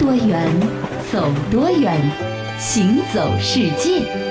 多远，走多远，行走世界。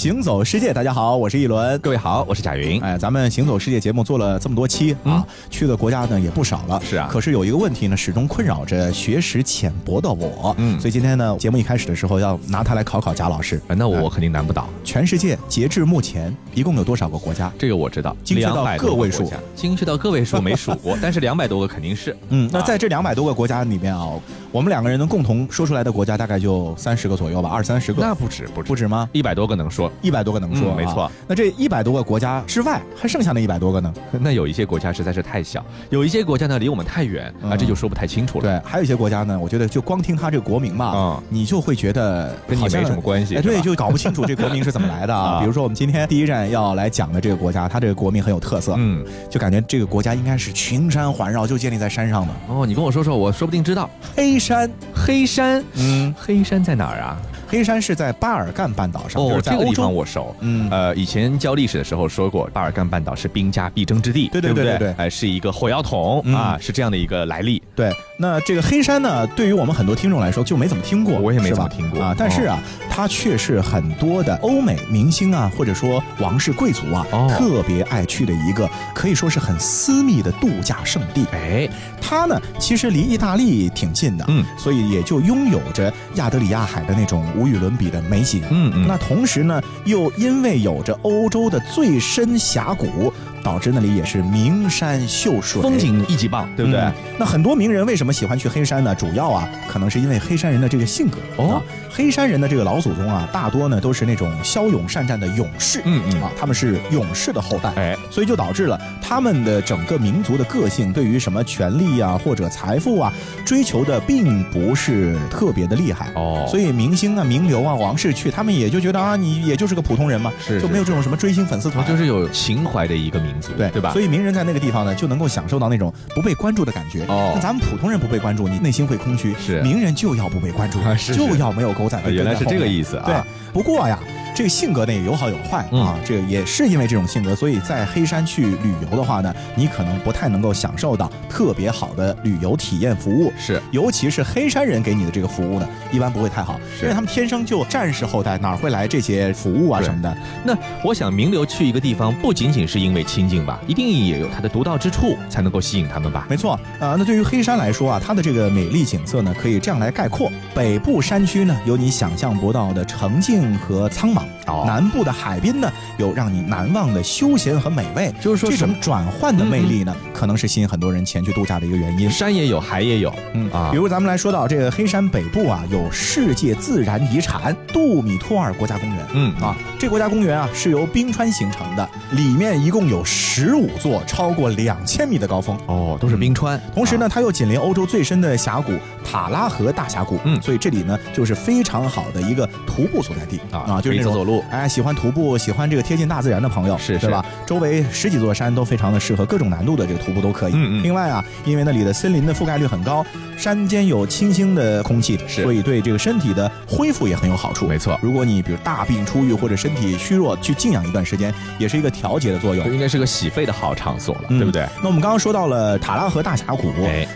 行走世界，大家好，我是一轮。各位好，我是贾云。哎，咱们行走世界节目做了这么多期啊，去的国家呢也不少了。是啊，可是有一个问题呢，始终困扰着学识浅薄的我。嗯，所以今天呢，节目一开始的时候要拿它来考考贾老师。那我肯定难不倒。全世界截至目前一共有多少个国家？这个我知道，精确到个位数。精确到个位数没数过，但是两百多个肯定是。嗯，那在这两百多个国家里面啊，我们两个人能共同说出来的国家大概就三十个左右吧，二三十个。那不止，不止不止吗？一百多个能说，一百多个能说。没错，那这一百多个国家之外，还剩下那一百多个呢？那有一些国家实在是太小，有一些国家呢离我们太远啊，这就说不太清楚了。对，还有一些国家呢，我觉得就光听它这个国名吧，嗯，你就会觉得跟你没什么关系。哎，对，就搞不清楚这国名是怎么来的 啊。比如说我们今天第一站要来讲的这个国家，它这个国名很有特色，嗯，就感觉这个国家应该是群山环绕，就建立在山上的。哦，你跟我说说，我说不定知道。黑山，黑山，嗯，黑山在哪儿啊？黑山是在巴尔干半岛上，哦，这个地方我熟。嗯，呃，以前教历史的时候说过，巴尔干半岛是兵家必争之地，对对对对，哎，是一个火药桶啊，是这样的一个来历。对，那这个黑山呢，对于我们很多听众来说就没怎么听过，我也没怎么听过啊。但是啊，它却是很多的欧美明星啊，或者说王室贵族啊，特别爱去的一个，可以说是很私密的度假胜地。哎，它呢，其实离意大利挺近的，嗯，所以也就拥有着亚德里亚海的那种无与伦比的美景。嗯嗯，那同时呢，又因为有着欧洲的最深峡谷。导致那里也是名山秀水，风景一级棒，对不对？那很多名人为什么喜欢去黑山呢？主要啊，可能是因为黑山人的这个性格哦。黑山人的这个老祖宗啊，大多呢都是那种骁勇善战的勇士，嗯嗯啊，他们是勇士的后代，哎，所以就导致了他们的整个民族的个性，对于什么权力啊或者财富啊，追求的并不是特别的厉害哦。所以明星啊、名流啊、王室去，他们也就觉得啊，你也就是个普通人嘛，是就没有这种什么追星粉丝团，就是有情怀的一个民。对对吧？所以名人在那个地方呢，就能够享受到那种不被关注的感觉。哦，那咱们普通人不被关注，你内心会空虚。是，名人就要不被关注，就要没有狗仔。原来是这个意思啊。对，不过呀。这个性格呢也有好有坏啊，这个也是因为这种性格，所以在黑山去旅游的话呢，你可能不太能够享受到特别好的旅游体验服务。是，尤其是黑山人给你的这个服务呢，一般不会太好，因为他们天生就战士后代，哪会来这些服务啊什么的？那我想名流去一个地方，不仅仅是因为亲近吧，一定也有它的独到之处，才能够吸引他们吧？没错，呃，那对于黑山来说啊，它的这个美丽景色呢，可以这样来概括：北部山区呢，有你想象不到的澄净和苍茫；南部。的海滨呢，有让你难忘的休闲和美味，就是说这种转换的魅力呢，可能是吸引很多人前去度假的一个原因。山也有，海也有，嗯。啊，比如咱们来说到这个黑山北部啊，有世界自然遗产杜米托尔国家公园，嗯啊，这国家公园啊是由冰川形成的，里面一共有十五座超过两千米的高峰，哦，都是冰川。同时呢，它又紧邻欧洲最深的峡谷塔拉河大峡谷，嗯，所以这里呢就是非常好的一个徒步所在地啊啊，就是走走路，哎，喜欢。徒步喜欢这个贴近大自然的朋友，是是吧？周围十几座山都非常的适合各种难度的这个徒步都可以。嗯嗯。另外啊，因为那里的森林的覆盖率很高，山间有清新的空气，是所以对这个身体的恢复也很有好处。没错，如果你比如大病初愈或者身体虚弱，去静养一段时间，也是一个调节的作用。应该是个洗肺的好场所了，对不对？那我们刚刚说到了塔拉河大峡谷，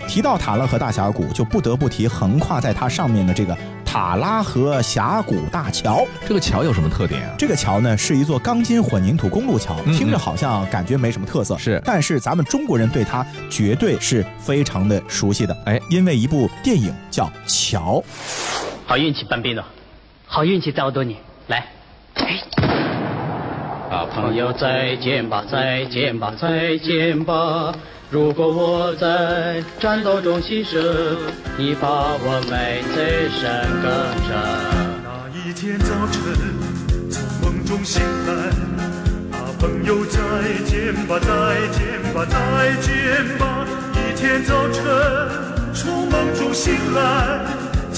提到塔拉河大峡谷，就不得不提横跨在它上面的这个。塔拉河峡谷大桥，这个桥有什么特点啊？这个桥呢是一座钢筋混凝土公路桥，听着好像感觉没什么特色，是。但是咱们中国人对它绝对是非常的熟悉的，哎，因为一部电影叫《桥》。好运气，搬兵了，好运气在我多年，来。啊，朋友再见吧，再见吧，再见吧。如果我在战斗中牺牲，你把我埋在山岗上。那一天早晨，从梦中醒来，啊，朋友再见吧，再见吧，再见吧。一天早晨，从梦中醒来，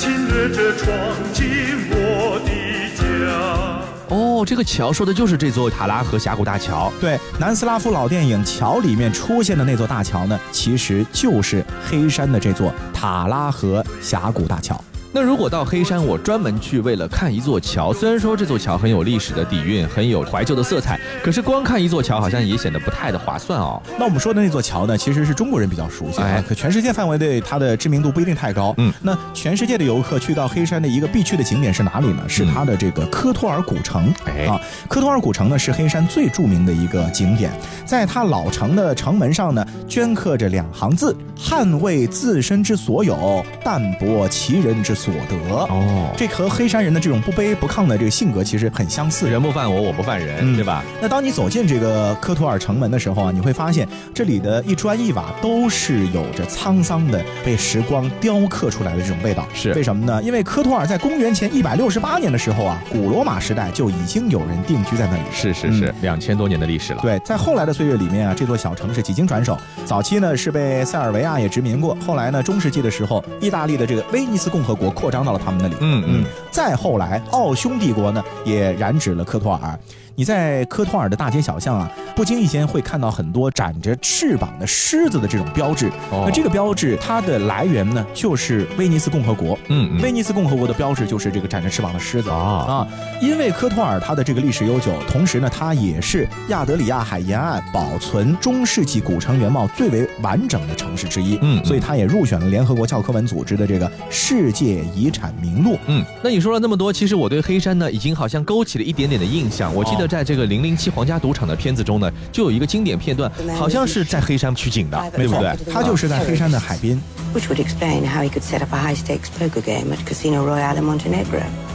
亲热着闯进我的家。哦，这个桥说的就是这座塔拉河峡谷大桥。对，南斯拉夫老电影《桥》里面出现的那座大桥呢，其实就是黑山的这座塔拉河峡谷大桥。那如果到黑山，我专门去为了看一座桥，虽然说这座桥很有历史的底蕴，很有怀旧的色彩，可是光看一座桥好像也显得不太的划算哦。那我们说的那座桥呢，其实是中国人比较熟悉，哎，可全世界范围内它的知名度不一定太高。嗯，那全世界的游客去到黑山的一个必去的景点是哪里呢？是它的这个科托尔古城。哎啊，科托尔古城呢是黑山最著名的一个景点，在它老城的城门上呢，镌刻着两行字：捍卫自身之所有，淡泊其人之所得。哦，这和黑山人的这种不卑不亢的这个性格其实很相似。人不犯我，我不犯人，对吧？那当你走进这个科托尔城门的时候啊，你会发现这里的一砖一瓦都是有着沧桑的被时光雕刻出来的这种味道。是为什么呢？因为科托尔在公元前一百六十八年的时候啊，古罗马时代就已经有人定居在那里。是是是，两千多年的历史了。对，在后来的岁月里面啊，这座小城是几经转手。早期呢是被塞尔维亚也殖民过，后来呢中世纪的时候，意大利的这个威尼斯共和国扩张到了他们那里。嗯嗯。再后来，奥匈帝国呢也染指了科托尔。你在科托尔的大街小巷啊，不经意间会看到很多展着翅膀的狮子的这种标志。那这个标志它的来源呢，就是威尼斯共和国。嗯，威尼斯共和国的标志就是这个展着翅膀的狮子啊啊！因为科托尔它的这个历史悠久，同时呢，它也是亚得里亚海沿岸保存中世纪古城原貌最为完整的城市之一。嗯，所以它也入选了联合国教科文组织的这个世界遗产名录。嗯，那你说了那么多，其实我对黑山呢，已经好像勾起了一点点的印象。我记得。在这个零零七皇家赌场的片子中呢，就有一个经典片段，好像是在黑山取景的，对不对？它就是在黑山的海边。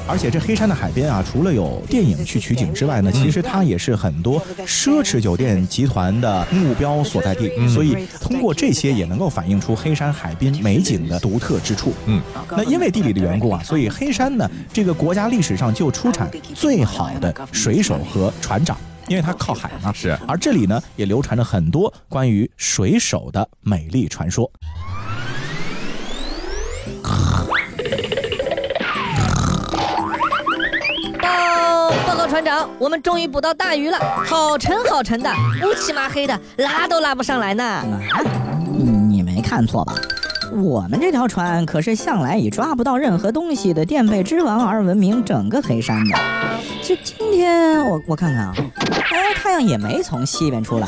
而且这黑山的海边啊，除了有电影去取景之外呢，其实它也是很多奢侈酒店集团的目标所在地。所以通过这些也能够反映出黑山海滨美景的独特之处。嗯，那因为地理的缘故啊，所以黑山呢，这个国家历史上就出产最好的水手和船长，因为它靠海嘛。是。而这里呢，也流传着很多关于水手的美丽传说。报告船长，我们终于捕到大鱼了，好沉好沉的，乌漆麻黑的，拉都拉不上来呢。啊，你没看错吧？我们这条船可是向来以抓不到任何东西的垫背之王而闻名，整个黑山的。这今天，我我看看啊，哎，太阳也没从西边出来，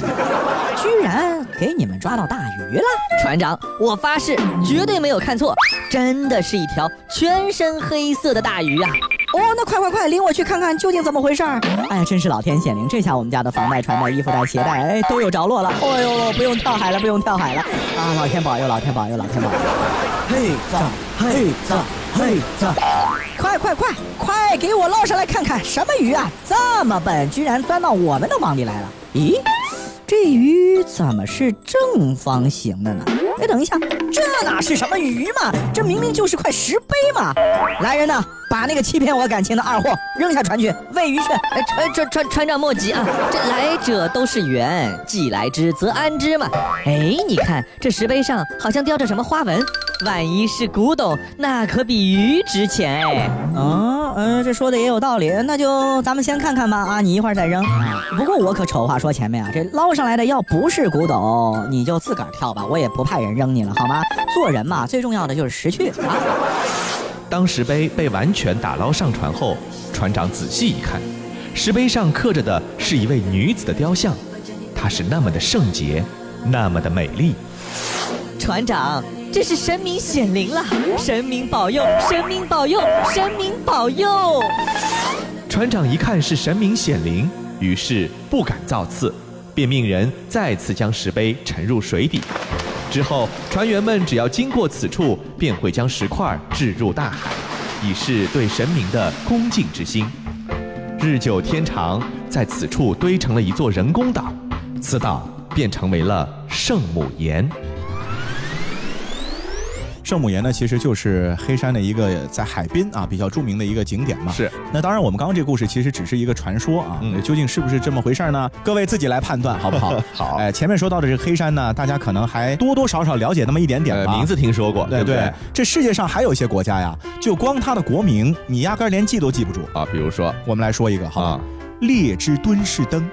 居然给你们抓到大鱼了。船长，我发誓绝对没有看错，真的是一条全身黑色的大鱼啊！哦，那快快快，领我去看看究竟怎么回事儿！哎呀，真是老天显灵，这下我们家的房贷、船贷、衣服带、鞋带，哎，都有着落了。哎呦，不用跳海了，不用跳海了！啊，老天保佑，老天保佑，老天保佑！嘿咋，嘿咋，嘿咋，快快快快，给我捞上来看看，什么鱼啊？这么笨，居然钻到我们的网里来了？咦，这鱼怎么是正方形的呢？哎，等一下，这哪是什么鱼嘛？这明明就是块石碑嘛！来人呐！把那个欺骗我感情的二货扔下船去喂鱼去！哎，船船船船长莫急啊，这来者都是缘，既来之则安之嘛。哎，你看这石碑上好像雕着什么花纹，万一是古董，那可比鱼值钱哎。嗯嗯，这说的也有道理，那就咱们先看看吧啊，你一会儿再扔。不过我可丑话说前面啊，这捞上来的要不是古董，你就自个儿跳吧，我也不派人扔你了，好吗？做人嘛，最重要的就是识趣啊。当石碑被完全打捞上船后，船长仔细一看，石碑上刻着的是一位女子的雕像，她是那么的圣洁，那么的美丽。船长，这是神明显灵了，神明保佑，神明保佑，神明保佑！船长一看是神明显灵，于是不敢造次，便命人再次将石碑沉入水底。之后，船员们只要经过此处，便会将石块置入大海，以示对神明的恭敬之心。日久天长，在此处堆成了一座人工岛，此岛便成为了圣母岩。圣母岩呢，其实就是黑山的一个在海滨啊比较著名的一个景点嘛。是。那当然，我们刚刚这个故事其实只是一个传说啊，究竟是不是这么回事呢？各位自己来判断，好不好？好。哎，前面说到的这个黑山呢，大家可能还多多少少了解那么一点点吧。名字听说过，对对。这世界上还有一些国家呀，就光它的国名，你压根连记都记不住啊。比如说，我们来说一个哈，列支敦士登。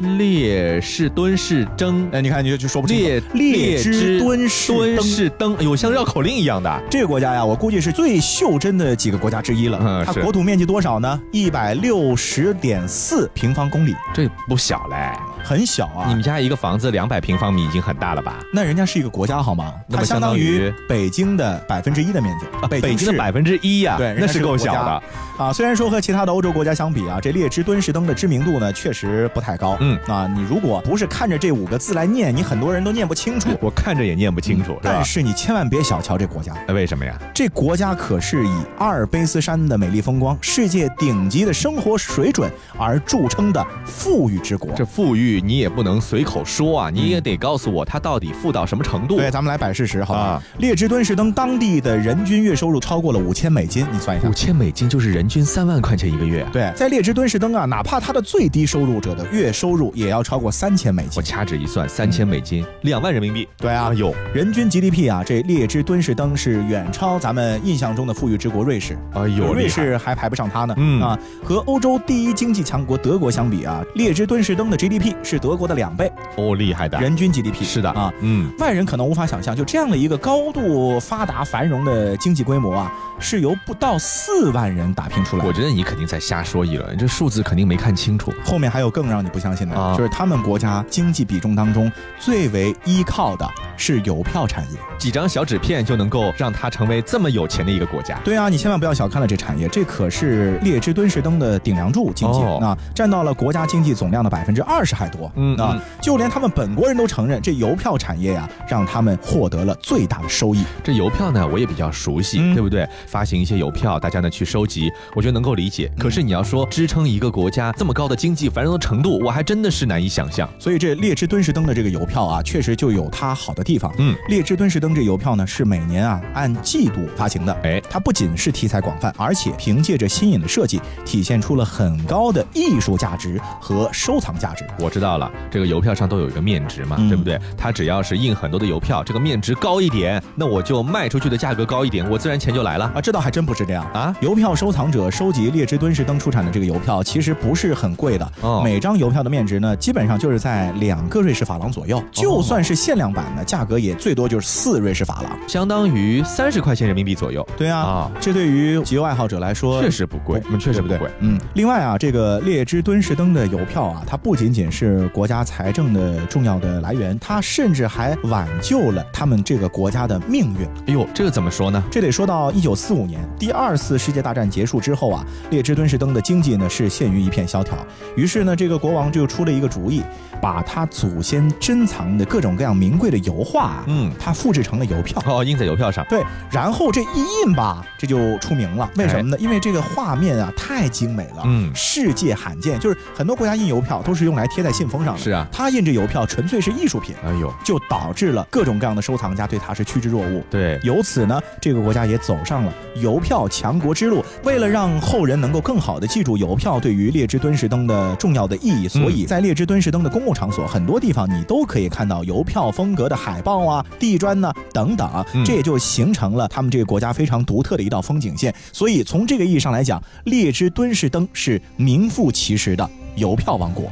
列士敦士登，哎，你看你就就说不清楚。列列支敦士敦士登，哎呦，像绕口令一样的。这个国家呀，我估计是最袖珍的几个国家之一了。嗯，它国土面积多少呢？一百六十点四平方公里，这不小嘞，很小啊。你们家一个房子两百平方米已经很大了吧？那人家是一个国家好吗？那么相当于北京的百分之一的面积。北京的百分之一呀，对，那是够小的。啊，虽然说和其他的欧洲国家相比啊，这列支敦士登的知名度呢确实不太高。嗯，啊，你如果不是看着这五个字来念，你很多人都念不清楚。我看着也念不清楚，但是你千万别小瞧这国家。那为什么呀？这国家可是以阿尔卑斯山的美丽风光、世界顶级的生活水准而著称的富裕之国。这富裕你也不能随口说啊，你也得告诉我它到底富到什么程度。对，咱们来摆事实，好吧？列支敦士登当地的人均月收入超过了五千美金，你算一下，五千美金就是人均三万块钱一个月。对，在列支敦士登啊，哪怕他的最低收入者的月收入也要超过三千美金。我掐指一算，三千美金，两万人民币。对啊，有人均 GDP 啊，这列支敦士登是远超咱们印象中的富裕之国瑞士。哎呦，瑞士还排不上他呢。嗯啊，和欧洲第一经济强国德国相比啊，列支敦士登的 GDP 是德国的两倍。哦，厉害的，人均 GDP 是的啊。嗯，外人可能无法想象，就这样的一个高度发达繁荣的经济规模啊，是由不到四万人打拼出来。我觉得你肯定在瞎说一轮，这数字肯定没看清楚。后面还有更让你不相信的，就是他们国家经济比重当中最为依靠的是邮票产业，几张小纸片就能够让它成为这么有钱的一个国家。对啊，你千万不要小看了这产业，这可是列支敦士登的顶梁柱经济啊，占到了国家经济总量的百分之二十还多。嗯啊，就连他们本国人都承认，这邮票产业呀，让他们获得了最大的收益。这邮票呢，我也比较熟悉，对不对？发行一些邮票，大家呢去收集，我觉得能够理解。可是你要说支撑一个国家这么高的经济繁荣的程度，我还真的是难以想象。所以这列支敦士登的这个邮票啊，确实就有它好的地方。嗯，列支敦士登这邮票呢，是每年啊按季度发行的。哎，它不仅是题材广泛，而且凭借着新颖的设计，体现出了很高的艺术价值和收藏价值。我知道了，这个邮票上都有一个面值嘛，对不对？它只要是印很多的邮票，这个面值高一点，那我就卖出去的价格高一点，我自然钱就来了啊。这倒还真不是这样啊。邮票收藏者收集列支敦士登出产的这个邮票，其实不是很贵的。哦，每张邮票的面值呢，基本上就是在两个瑞士法郎左右。就算是限量版的，价格也最多就是四瑞士法郎，相当于三十块钱人民币左右。对啊，啊，这对于集邮爱好者来说确实不贵，嗯，确实不贵。嗯，另外啊，这个列支敦士登的邮票啊，它不仅仅是国家财政的重要的来源，它甚至还挽救了他们这个国家的命运。哎呦，这个怎么说呢？这得说到一九四五年，第二次世界大战结束之后啊，列支敦士登的经济呢是陷于一片萧条。于是呢，这个国王就出了一个主意，把他祖先珍藏的各种各样名贵的油画，嗯，他复制成了邮票，哦，印在邮票上。对，然后这一印吧，这就出名了。为什么呢？因为这个画面啊太精美了，嗯，世界罕见。就是很多国家印邮票都是用来贴在信封上的，是啊，他印这邮票纯粹是艺术品。哎呦，就导致了各种各样的收藏家对他是趋之若鹜。对，由此呢，这个国家也走上了邮票强国之路。为了让后人能够更好的记住邮票对于列支敦士登的重要的意义，所以在列支敦士登的公共场所，很多地方你都可以看到邮票风格的海报啊、地砖呢等等，这也就形成了他们这个国家非常独特的一道风景线。所以从这个意义上来讲，列支敦士登是名副其实的邮票王国。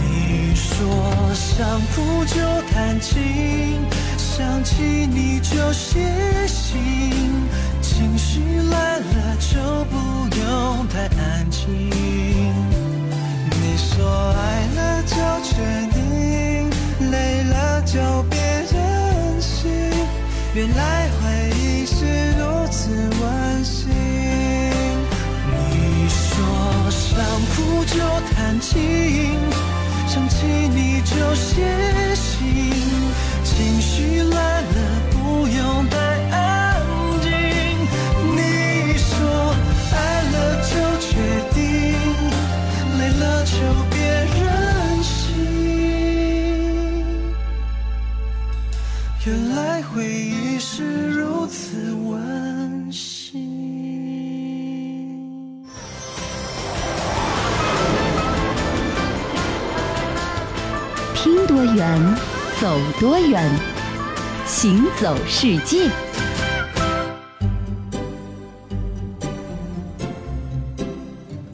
你说想哭就弹琴，想起你就写信，情绪来了就不用太安静。说爱了就确定，累了就别任性，原来回忆是如此温馨。你说想哭就弹琴。想起你就写信，走世界。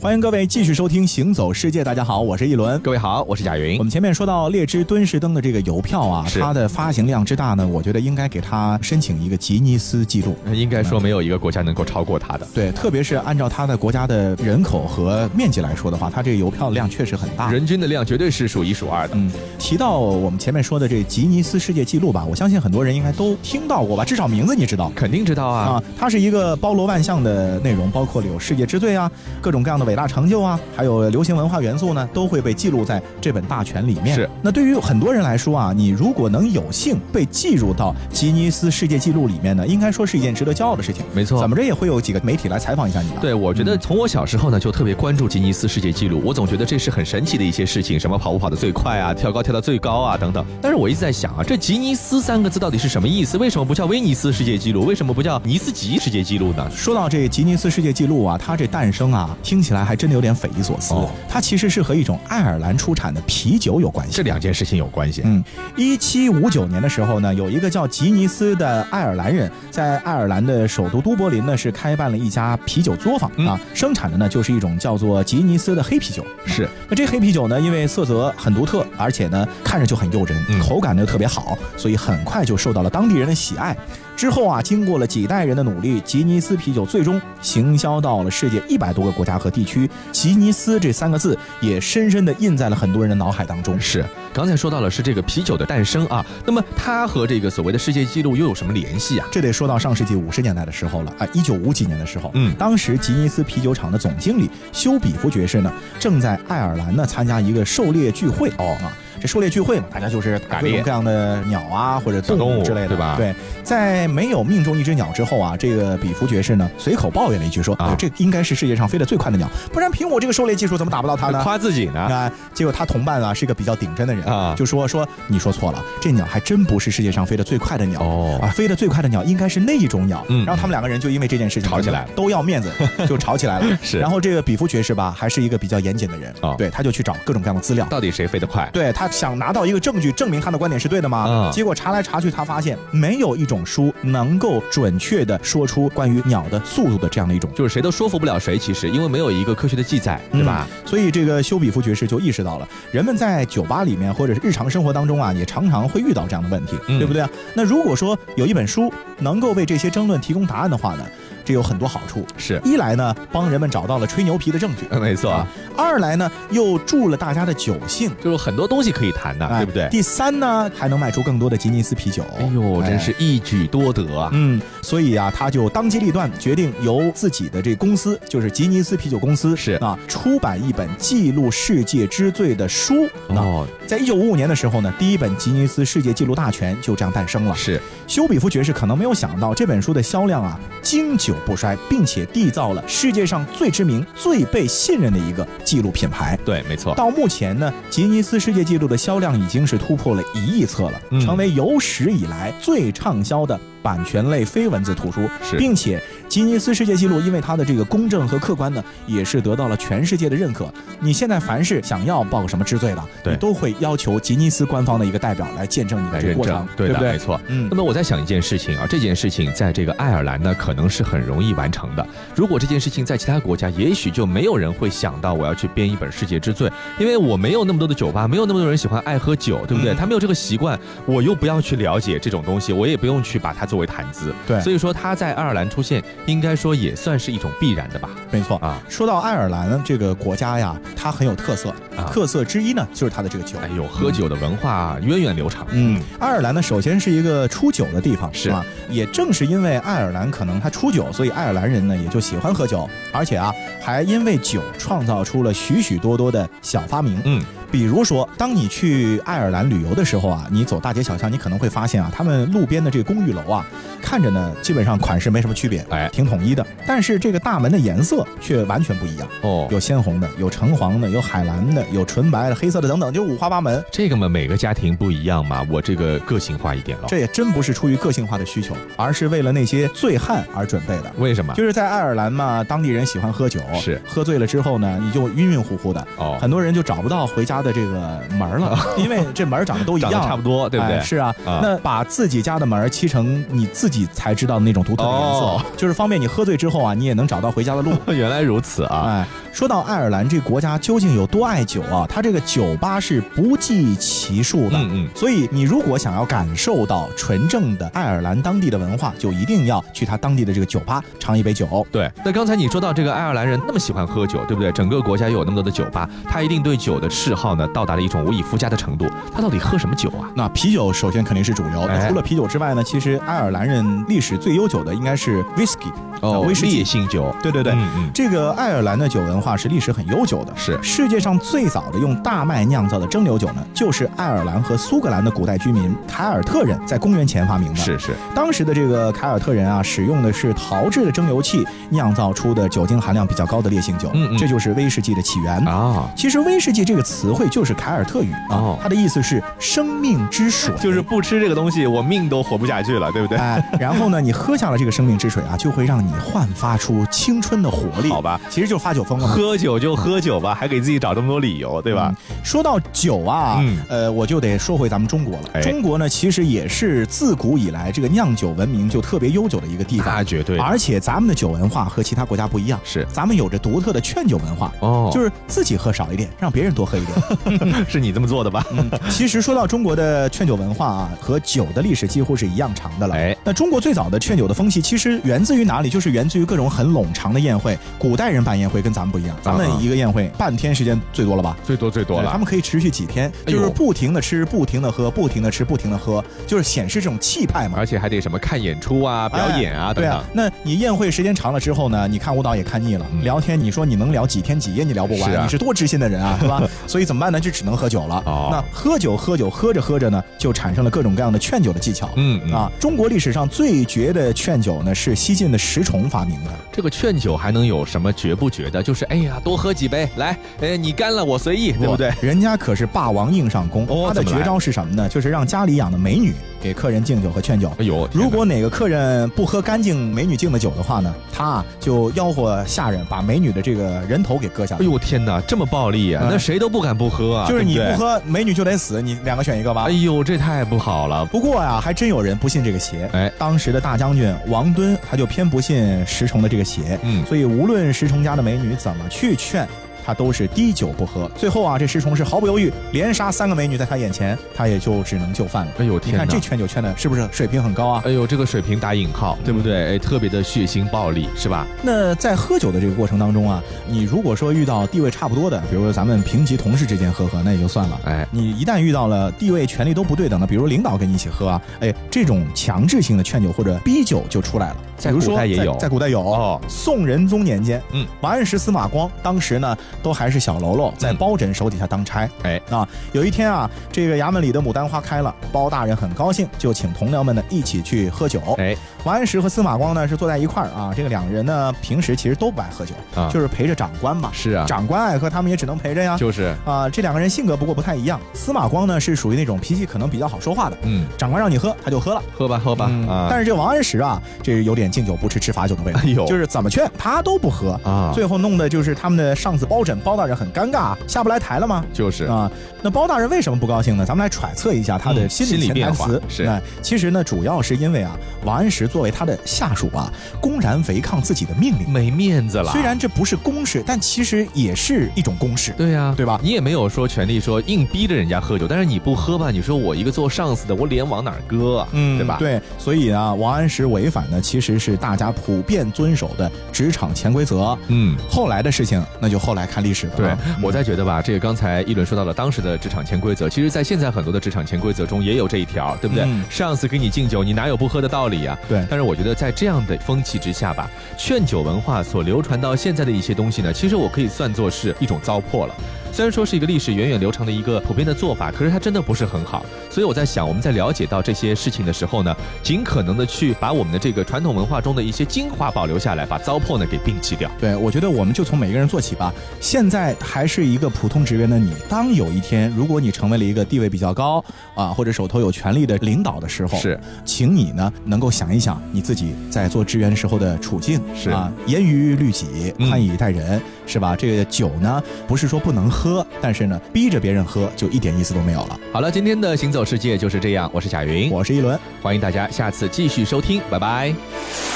欢欢迎各位继续收听《行走世界》，大家好，我是一轮。各位好，我是贾云。我们前面说到列支敦士登的这个邮票啊，它的发行量之大呢，我觉得应该给它申请一个吉尼斯纪录。应该说没有一个国家能够超过它的。对，特别是按照它的国家的人口和面积来说的话，它这个邮票量确实很大，人均的量绝对是数一数二的。嗯，提到我们前面说的这吉尼斯世界纪录吧，我相信很多人应该都听到过吧，至少名字你知道？肯定知道啊。啊，它是一个包罗万象的内容，包括了有世界之最啊，各种各样的伟大成就啊。还有流行文化元素呢，都会被记录在这本大全里面。是。那对于很多人来说啊，你如果能有幸被记入到吉尼斯世界纪录里面呢，应该说是一件值得骄傲的事情。没错。怎么着也会有几个媒体来采访一下你吧？对，我觉得从我小时候呢就特别关注吉尼斯世界纪录，我总觉得这是很神奇的一些事情，什么跑步跑得最快啊，跳高跳到最高啊等等。但是我一直在想啊，这吉尼斯三个字到底是什么意思？为什么不叫威尼斯世界纪录？为什么不叫尼斯吉世界纪录呢？说到这吉尼斯世界纪录啊，它这诞生啊，听起来还真的有点匪夷所思。它其实是和一种爱尔兰出产的啤酒有关系，这两件事情有关系。嗯，一七五九年的时候呢，有一个叫吉尼斯的爱尔兰人，在爱尔兰的首都都柏林呢，是开办了一家啤酒作坊啊，生产的呢就是一种叫做吉尼斯的黑啤酒。是，那这黑啤酒呢，因为色泽很独特，而且呢看着就很诱人，口感呢特别好，所以很快就受到了当地人的喜爱。之后啊，经过了几代人的努力，吉尼斯啤酒最终行销到了世界一百多个国家和地区。吉尼斯这三个字也深深地印在了很多人的脑海当中。是，刚才说到了是这个啤酒的诞生啊，那么它和这个所谓的世界纪录又有什么联系啊？这得说到上世纪五十年代的时候了啊，一九五几年的时候，嗯，当时吉尼斯啤酒厂的总经理休比夫爵士呢，正在爱尔兰呢参加一个狩猎聚会哦啊。这狩猎聚会嘛，大家就是打各种各样的鸟啊，或者动物之类的，对吧？对，在没有命中一只鸟之后啊，这个比弗爵士呢，随口抱怨了一句说：“啊，这应该是世界上飞得最快的鸟，不然凭我这个狩猎技术，怎么打不到它呢？”夸自己呢？啊，结果他同伴啊是一个比较顶真的人啊，就说说你说错了，这鸟还真不是世界上飞得最快的鸟哦啊，飞得最快的鸟应该是那一种鸟。嗯，然后他们两个人就因为这件事情吵起来，都要面子，就吵起来了。是，然后这个比弗爵士吧，还是一个比较严谨的人啊，对，他就去找各种各样的资料，到底谁飞得快？对他想拿到一个。证据证明他的观点是对的吗？结果查来查去，他发现没有一种书能够准确的说出关于鸟的速度的这样的一种，就是谁都说服不了谁。其实因为没有一个科学的记载，对吧？所以这个休比夫爵士就意识到了，人们在酒吧里面或者是日常生活当中啊，也常常会遇到这样的问题，对不对啊？那如果说有一本书能够为这些争论提供答案的话呢？这有很多好处，是一来呢，帮人们找到了吹牛皮的证据，没错；啊二来呢，又助了大家的酒兴，就是很多东西可以谈的，对不对？第三呢，还能卖出更多的吉尼斯啤酒。哎呦，真是一举多得啊！嗯，所以啊，他就当机立断，决定由自己的这公司，就是吉尼斯啤酒公司，是啊，出版一本记录世界之最的书。哦，在一九五五年的时候呢，第一本吉尼斯世界纪录大全就这样诞生了。是，休比夫爵士可能没有想到这本书的销量啊，经久不衰，并且。缔造了世界上最知名、最被信任的一个纪录品牌。对，没错。到目前呢，吉尼斯世界纪录的销量已经是突破了一亿册了，成为有史以来最畅销的。版权类非文字图书，并且吉尼斯世界纪录因为它的这个公正和客观呢，也是得到了全世界的认可。你现在凡是想要报个什么之最的，你，都会要求吉尼斯官方的一个代表来见证你的这个过程，对不对？没错。嗯。那么我在想一件事情啊，这件事情在这个爱尔兰呢，可能是很容易完成的。如果这件事情在其他国家，也许就没有人会想到我要去编一本世界之最，因为我没有那么多的酒吧，没有那么多人喜欢爱喝酒，对不对？他没有这个习惯，我又不要去了解这种东西，我也不用去把它作为谈资，对。所以说他在爱尔兰出现，应该说也算是一种必然的吧。没错啊。说到爱尔兰这个国家呀，它很有特色，特色之一呢就是它的这个酒。哎呦，喝酒的文化源远流长。嗯，爱尔兰呢首先是一个出酒的地方，是吧？也正是因为爱尔兰可能它出酒，所以爱尔兰人呢也就喜欢喝酒，而且啊还因为酒创造出了许许多多的小发明。嗯。比如说，当你去爱尔兰旅游的时候啊，你走大街小巷，你可能会发现啊，他们路边的这个公寓楼啊，看着呢，基本上款式没什么区别，哎，挺统一的。但是这个大门的颜色却完全不一样哦，有鲜红的，有橙黄的，有海蓝的，有纯白的，黑色的等等，就五花八门。这个嘛，每个家庭不一样嘛，我这个个性化一点了。这也真不是出于个性化的需求，而是为了那些醉汉而准备的。为什么？就是在爱尔兰嘛，当地人喜欢喝酒，是喝醉了之后呢，你就晕晕乎乎的哦，很多人就找不到回家的这个。门了，因为这门长得都一 样，差不多，对不对？是啊，那把自己家的门漆成你自己才知道那种独特的颜色，就是方便你喝醉之后啊，你也能找到回家的路。原来如此啊！哎，说到爱尔兰这国家究竟有多爱酒啊，它这个酒吧是不计其数的。嗯嗯所以你如果想要感受到纯正的爱尔兰当地的文化，就一定要去他当地的这个酒吧尝一杯酒。对，那刚才你说到这个爱尔兰人那么喜欢喝酒，对不对？整个国家又有那么多的酒吧，他一定对酒的嗜好呢到达了一种无以复加的程度。他到底喝什么酒啊？那啤酒首先肯定是主流，哎除了啤酒之外呢，其实爱尔兰人历史最悠久的应该是 whisky，呃威士忌烈。性酒。对对对，嗯嗯这个爱尔兰的酒文化是历史很悠久的，是世界上最早的用大麦酿造的蒸馏酒呢，就是爱尔兰和苏格兰的古代居民凯尔特人在公元前发明的。是是，当时的这个凯尔特人啊，使用的是陶制的蒸馏器酿造出的酒精含量比较高的烈性酒，嗯嗯这就是威士忌的起源。啊，其实威士忌这个词汇就是凯尔特语啊，哦它的意思是生命之水，就是不吃这个东西，我命都活不下去了，对不对？哎，然后呢，你喝下了这个生命之水啊，就会让你焕发出青春的活力。好吧，其实就是发酒疯了嘛。喝酒就喝酒吧，还给自己找这么多理由，对吧？嗯说到酒啊，嗯呃，我就得说回咱们中国了。哎中国呢，其实也是自古以来这个酿酒文明就特别悠久的一个地方。那绝对而且咱们的酒文化和其他国家不一样，是咱们有着独特的劝酒文化，哦，就是自己喝少一点，让别人多喝一点。是你这么做的吧？嗯，其实说到中国的劝酒文化啊，和酒的历史几乎是一样长的了。哎，那中国最早的劝酒的风气，其实源自于哪里？就是源自于各种很冗长的宴会。古代人办宴会跟咱们不一样，咱们一个宴会半天时间最多了吧？最多最多了他们可以持续几天，就是不停的吃，不停的喝，不停的吃，不停的喝，就是显示这种气派嘛。而且还得什么看演出啊、表演啊等等哎对啊。，那你宴会时间长了之后呢？你看舞蹈也看腻了，嗯聊天你说你能聊几天几夜？你聊不完，你是多知心的人啊，对吧？所以怎么办呢？就只能喝酒了。哦那喝酒喝酒喝着喝着呢，就产生了各种各样的劝酒的技巧。嗯嗯啊，中国历史上最绝的劝酒呢，是西晋的石崇发明的。这个劝酒还能有什么绝不绝的？就是哎呀，多喝几杯，来，哎，你干了我随意，对不对？人家可是霸王硬上弓，他的绝招是什么呢？就是让家里养的美女给客人敬酒和劝酒。哎呦，如果哪个客人不喝干净美女敬的酒的话呢，他啊就吆喝下人把美女的这个人头给割下来。哎呦天哪，这么暴力啊！嗯那谁都不敢不喝啊，就是你不喝，美女就得死，你两个选一个吧哎。呦，这太不好了。不过呀，还真有人不信这个邪。哎当时的大将军王敦他就偏不信石崇的这个邪，嗯所以无论石崇家的美女怎么去劝。他都是滴酒不喝，最后啊，这石崇是毫不犹豫，连杀三个美女在他眼前，他也就只能就范了。哎呦你看这劝酒劝的是不是水平很高啊？哎呦，这个水平打引号，对不对？哎，特别的血腥暴力，是吧？那在喝酒的这个过程当中啊，你如果说遇到地位差不多的，比如说咱们平级同事之间喝喝，那也就算了。哎，你一旦遇到了地位、权力都不对等的，比如领导跟你一起喝啊，哎，这种强制性的劝酒或者逼酒就出来了。在比如说古代也有在在古代有哦宋仁宗年间，嗯，王安石、司马光当时呢都还是小喽啰，在嗯包拯手底下当差。哎啊，有一天啊，这个衙门里的牡丹花开了，包大人很高兴，就请同僚们呢一起去喝酒。哎，王安石和司马光呢是坐在一块儿啊，这个两个人呢平时其实都不爱喝酒，啊就是陪着长官嘛。是啊，长官爱喝，他们也只能陪着呀。就是，啊，这两个人性格不过不太一样。司马光呢是属于那种脾气可能比较好说话的，嗯，长官让你喝他就喝了。喝吧喝吧嗯啊，但是这王安石啊，这有点敬酒不吃吃罚酒的味道。就是怎么劝他都不喝啊最后弄的就是他们的上司包拯包大人很尴尬，下不来台了吗？就是啊，那包大人为什么不高兴呢？咱们来揣测一下他的嗯心理台词。是哎其实呢，主要是因为啊，王安石作为他的下属啊，公然违抗自己的命令。没面子了。虽然这不是公事，但其实也是一种公事。对呀、对吧你也没有说权利说硬逼着人家喝酒，但是你不喝吧，你说我一个做上司的，我脸往哪儿搁啊？嗯，对吧？，对，所以啊，王安石违反的其实是大家普遍遵守的职场潜规则。嗯。后来的事情，那就后来看历史的。对啊，我在觉得吧，这个刚才一轮说到了当时的职场潜规则，其实，在现在很多的职场潜规则中也有这一条，对不对？嗯上司给你敬酒，你哪有不喝的道理呀、对但是我觉得在这样的风气之下吧，劝酒文化所流传到现在的一些东西呢，其实我可以算作是一种糟粕了。虽然说是一个历史源远流长的一个普遍的做法，可是它真的不是很好。所以我在想，我们在了解到这些事情的时候呢，尽可能的去把我们的这个传统文化中的一些精华保留下来，把糟粕呢给摒弃掉。对，我觉得我们就从每个人做起吧。现在还是一个普通职员的你，当有一天如果你成为了一个地位比较高啊，或者手头有权力的领导的时候，是，请你呢能够想一想你自己在做职员时候的处境，是啊，严于律己，嗯宽以待人，是吧？这个酒呢，不是说不能喝，但是呢，逼着别人喝就一点意思都没有了。好了，今天的行走世界就是这样，我是贾云，我是一轮。欢迎大家下次继续收听，拜拜。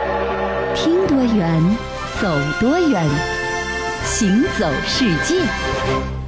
听多远，走多远，行走世界。